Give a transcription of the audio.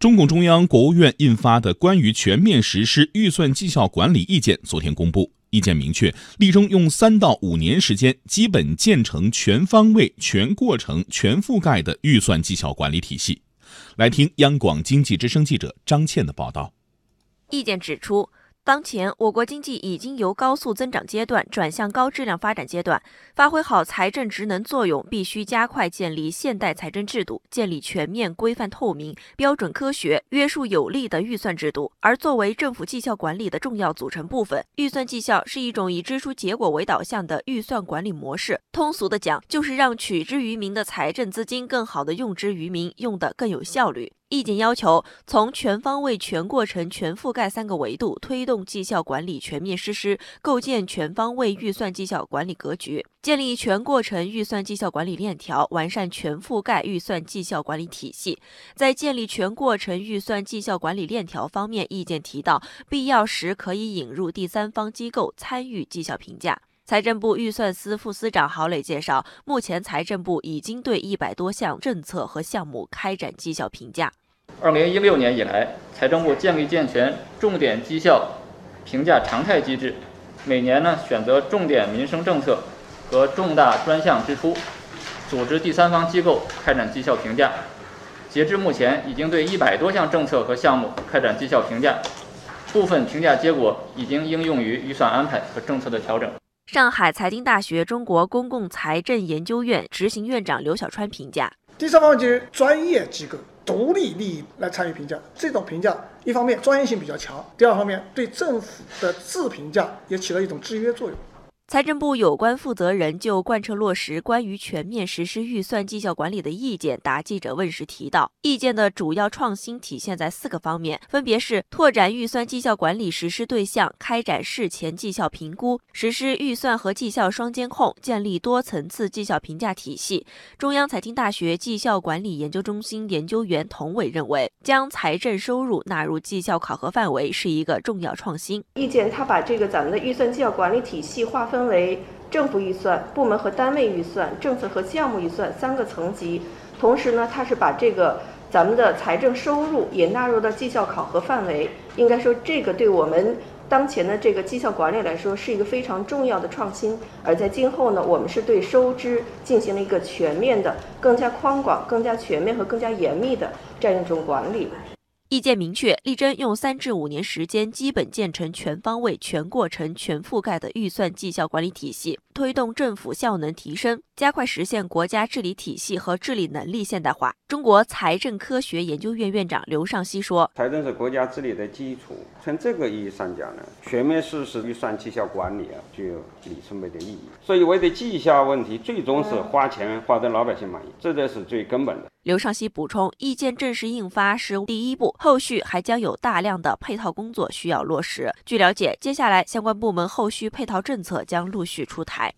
中共中央、国务院印发的关于全面实施预算绩效管理意见昨天公布，意见明确，力争用三到五年时间，基本建成全方位、全过程、全覆盖的预算绩效管理体系。来听央广经济之声。记者张倩的报道。意见指出。当前，我国经济已经由高速增长阶段转向高质量发展阶段，发挥好财政职能作用，必须加快建立现代财政制度，建立全面、规范、透明、标准、科学、约束有力的预算制度。而作为政府绩效管理的重要组成部分，预算绩效是一种以支出结果为导向的预算管理模式。通俗的讲，就是让取之于民的财政资金更好的用之于民，用得更有效率。意见要求从全方位、全过程、全覆盖三个维度推动绩效管理全面实施，构建全方位预算绩效管理格局，建立全过程预算绩效管理链条，完善全覆盖预算绩效管理体系。在建立全过程预算绩效管理链条方面，意见提到，必要时可以引入第三方机构参与绩效评价。财政部预算司副司长郝磊介绍，目前财政部已经对一百多项政策和项目开展绩效评价。二零一六年以来，财政部建立健全重点绩效评价常态机制，每年呢选择重点民生政策和重大专项支出，组织第三方机构开展绩效评价。截至目前，已经对一百多项政策和项目开展绩效评价，部分评价结果已经应用于预算安排和政策的调整。上海财经大学中国公共财政研究院执行院长刘小川评价：第三方就是专业机构、独立利益来参与评价，这种评价一方面专业性比较强，第二方面对政府的自评价也起了一种制约作用。财政部有关负责人就贯彻落实关于全面实施预算绩效管理的意见答记者问时提到，意见的主要创新体现在四个方面，分别是拓展预算绩效管理实施对象，开展事前绩效评估，实施预算和绩效双监控，建立多层次绩效评价体系。中央财经大学绩效管理研究中心研究员童伟认为，将财政收入纳入绩效考核范围是一个重要创新。意见他把这个咱们的预算绩效管理体系划分。分为政府预算、部门和单位预算、政策和项目预算三个层级。同时呢，它是把这个咱们的财政收入也纳入到绩效考核范围。应该说，这个对我们当前的这个绩效管理来说是一个非常重要的创新。而在今后呢，我们是对收支进行了一个全面的、更加宽广、更加全面和更加严密的这样一种管理。意见明确，力争用三至五年时间，基本建成全方位、全过程、全覆盖的预算绩效管理体系，推动政府效能提升，加快实现国家治理体系和治理能力现代化。中国财政科学研究院院长刘尚希说：“财政是国家治理的基础，从这个意义上讲呢，全面实施预算绩效管理啊，具有里程碑的意义。所以，我的绩效问题，最终是花钱花得老百姓满意，这才是最根本的。”刘尚希补充，意见正式印发是第一步，后续还将有大量的配套工作需要落实。据了解，接下来相关部门后续配套政策将陆续出台。